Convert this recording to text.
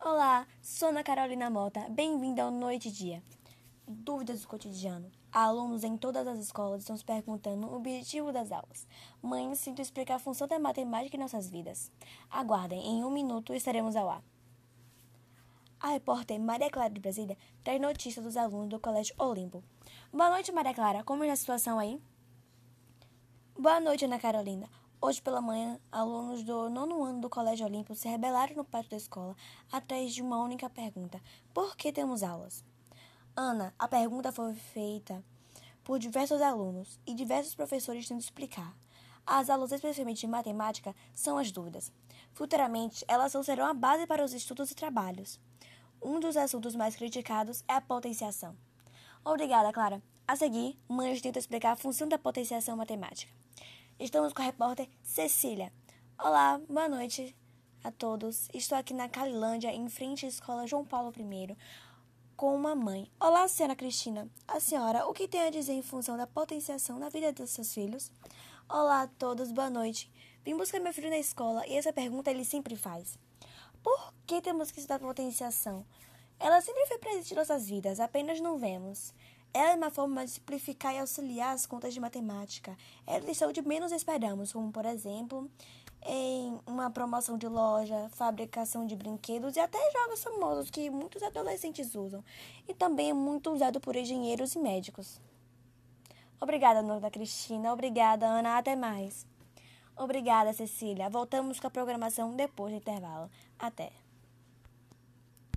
Olá, sou Ana Carolina Mota. Bem-vinda ao Noite e Dia. Dúvidas do cotidiano. Alunos em todas as escolas estão se perguntando o objetivo das aulas. Mães, sinto explicar a função da matemática em nossas vidas. Aguardem, em um minuto estaremos ao ar. A repórter Maria Clara de Brasília traz notícias dos alunos do Colégio Olimpo. Boa noite, Maria Clara. Como é a situação aí? Boa noite, Ana Carolina. Hoje pela manhã, alunos do nono ano do Colégio Olímpico se rebelaram no pátio da escola atrás de uma única pergunta: por que temos aulas? Ana, a pergunta foi feita por diversos alunos e diversos professores tendo explicar. As aulas, especialmente de matemática, são as dúvidas. Futuramente, elas serão a base para os estudos e trabalhos. Um dos assuntos mais criticados é a potenciação. Obrigada, Clara. A seguir, mães tentam explicar a função da potenciação matemática. Estamos com a repórter Cecília. Olá, boa noite a todos. Estou aqui na Calilândia, em frente à escola João Paulo I, com uma mãe. Olá, senhora Cristina. A senhora, o que tem a dizer em função da potenciação na vida dos seus filhos? Olá a todos, boa noite. Vim buscar meu filho na escola e essa pergunta ele sempre faz. Por que temos que estudar potenciação? Ela sempre foi presente em nossas vidas, apenas não vemos. É uma forma de simplificar e auxiliar as contas de matemática. É lição de menos esperamos, como por exemplo, em uma promoção de loja, fabricação de brinquedos e até jogos famosos que muitos adolescentes usam. E também é muito usado por engenheiros e médicos. Obrigada, Nora Cristina. Obrigada, Ana. Até mais. Obrigada, Cecília. Voltamos com a programação depois do intervalo. Até.